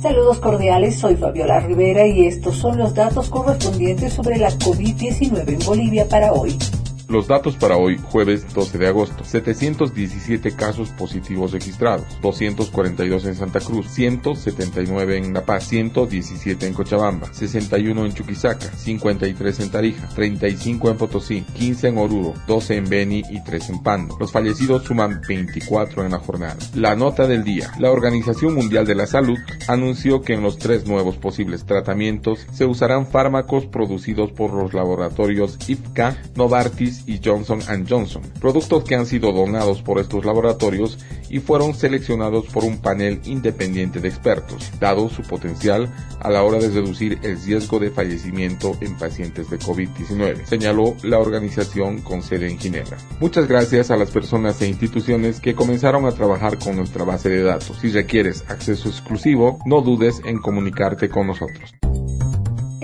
Saludos cordiales, soy Fabiola Rivera y estos son los datos correspondientes sobre la COVID-19 en Bolivia para hoy. Los datos para hoy, jueves 12 de agosto. 717 casos positivos registrados, 242 en Santa Cruz, 179 en La Paz, 117 en Cochabamba, 61 en Chuquisaca, 53 en Tarija, 35 en Potosí, 15 en Oruro, 12 en Beni y 3 en Pando. Los fallecidos suman 24 en la jornada. La nota del día. La Organización Mundial de la Salud anunció que en los tres nuevos posibles tratamientos se usarán fármacos producidos por los laboratorios IFCA, Novartis y Johnson Johnson, productos que han sido donados por estos laboratorios y fueron seleccionados por un panel independiente de expertos, dado su potencial a la hora de reducir el riesgo de fallecimiento en pacientes de COVID-19, señaló la organización con sede en Ginebra. Muchas gracias a las personas e instituciones que comenzaron a trabajar con nuestra base de datos. Si requieres acceso exclusivo, no dudes en comunicarte con nosotros.